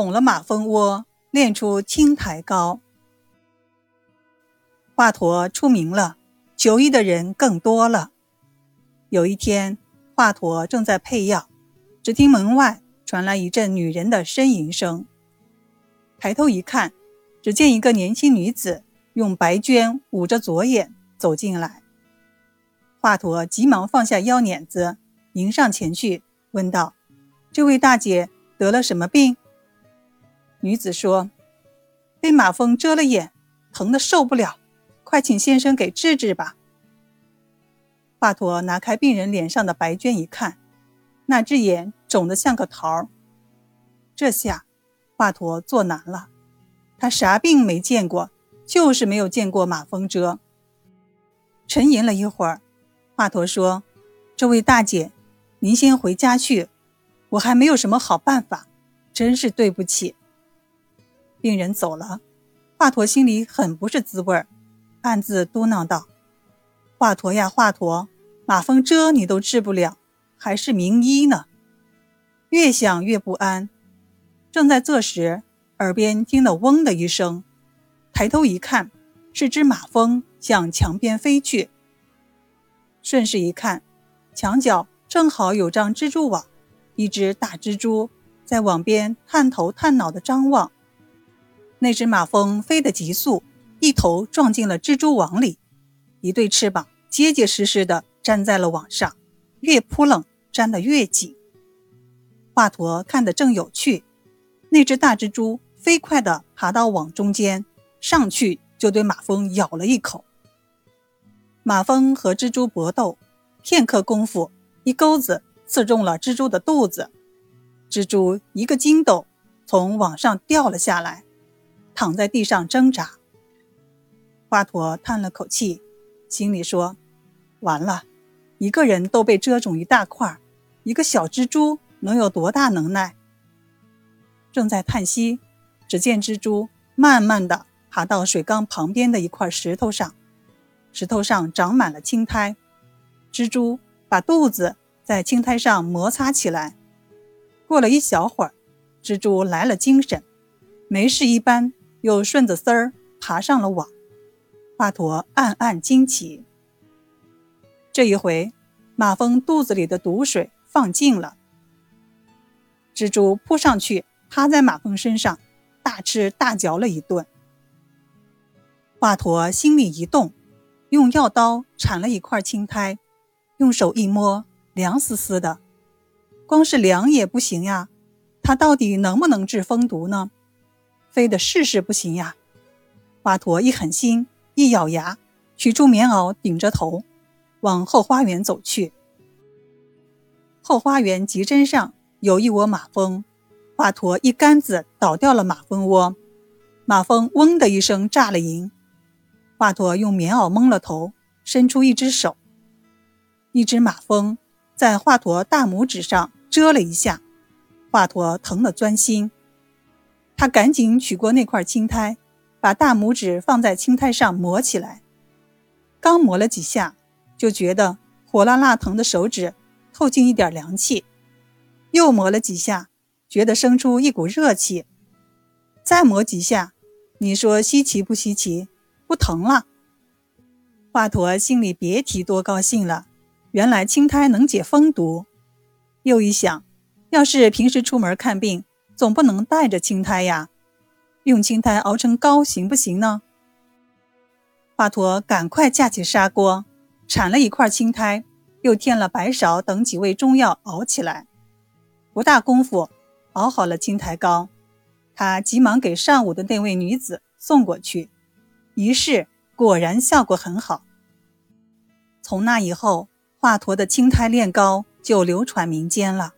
捅了马蜂窝，练出青苔膏。华佗出名了，求医的人更多了。有一天，华佗正在配药，只听门外传来一阵女人的呻吟声。抬头一看，只见一个年轻女子用白绢捂着左眼走进来。华佗急忙放下腰碾子，迎上前去问道：“这位大姐得了什么病？”女子说：“被马蜂蛰了眼，疼得受不了。”快请先生给治治吧。华佗拿开病人脸上的白绢一看，那只眼肿得像个桃儿。这下，华佗做难了。他啥病没见过，就是没有见过马蜂蛰。沉吟了一会儿，华佗说：“这位大姐，您先回家去，我还没有什么好办法，真是对不起。”病人走了，华佗心里很不是滋味儿。暗自嘟囔道：“华佗呀，华佗，马蜂蛰你都治不了，还是名医呢。”越想越不安。正在这时，耳边听了“嗡”的一声，抬头一看，是只马蜂向墙边飞去。顺势一看，墙角正好有张蜘蛛网，一只大蜘蛛在网边探头探脑的张望。那只马蜂飞得急速。一头撞进了蜘蛛网里，一对翅膀结结实实地粘在了网上，越扑棱粘得越紧。华佗看得正有趣，那只大蜘蛛飞快地爬到网中间，上去就对马蜂咬了一口。马蜂和蜘蛛搏斗，片刻功夫，一钩子刺中了蜘蛛的肚子，蜘蛛一个筋斗从网上掉了下来，躺在地上挣扎。华佗叹了口气，心里说：“完了，一个人都被蛰肿一大块，一个小蜘蛛能有多大能耐？”正在叹息，只见蜘蛛慢慢的爬到水缸旁边的一块石头上，石头上长满了青苔。蜘蛛把肚子在青苔上摩擦起来。过了一小会儿，蜘蛛来了精神，没事一般，又顺着丝儿爬上了网。华佗暗暗惊奇。这一回，马蜂肚子里的毒水放尽了，蜘蛛扑上去，趴在马蜂身上，大吃大嚼了一顿。华佗心里一动，用药刀铲了一块青苔，用手一摸，凉丝丝的。光是凉也不行呀，他到底能不能治蜂毒呢？非得试试不行呀！华佗一狠心。一咬牙，取出棉袄顶着头，往后花园走去。后花园集针上有一窝马蜂，华佗一竿子倒掉了马蜂窝，马蜂嗡的一声炸了营。华佗用棉袄蒙了头，伸出一只手，一只马蜂在华佗大拇指上蛰了一下，华佗疼得钻心，他赶紧取过那块青苔。把大拇指放在青苔上磨起来，刚磨了几下，就觉得火辣辣疼的手指透进一点凉气，又磨了几下，觉得生出一股热气，再磨几下，你说稀奇不稀奇？不疼了。华佗心里别提多高兴了，原来青苔能解风毒。又一想，要是平时出门看病，总不能带着青苔呀。用青苔熬成膏行不行呢？华佗赶快架起砂锅，铲了一块青苔，又添了白芍等几味中药熬起来。不大功夫，熬好了青苔膏，他急忙给上午的那位女子送过去。一试，果然效果很好。从那以后，华佗的青苔炼膏就流传民间了。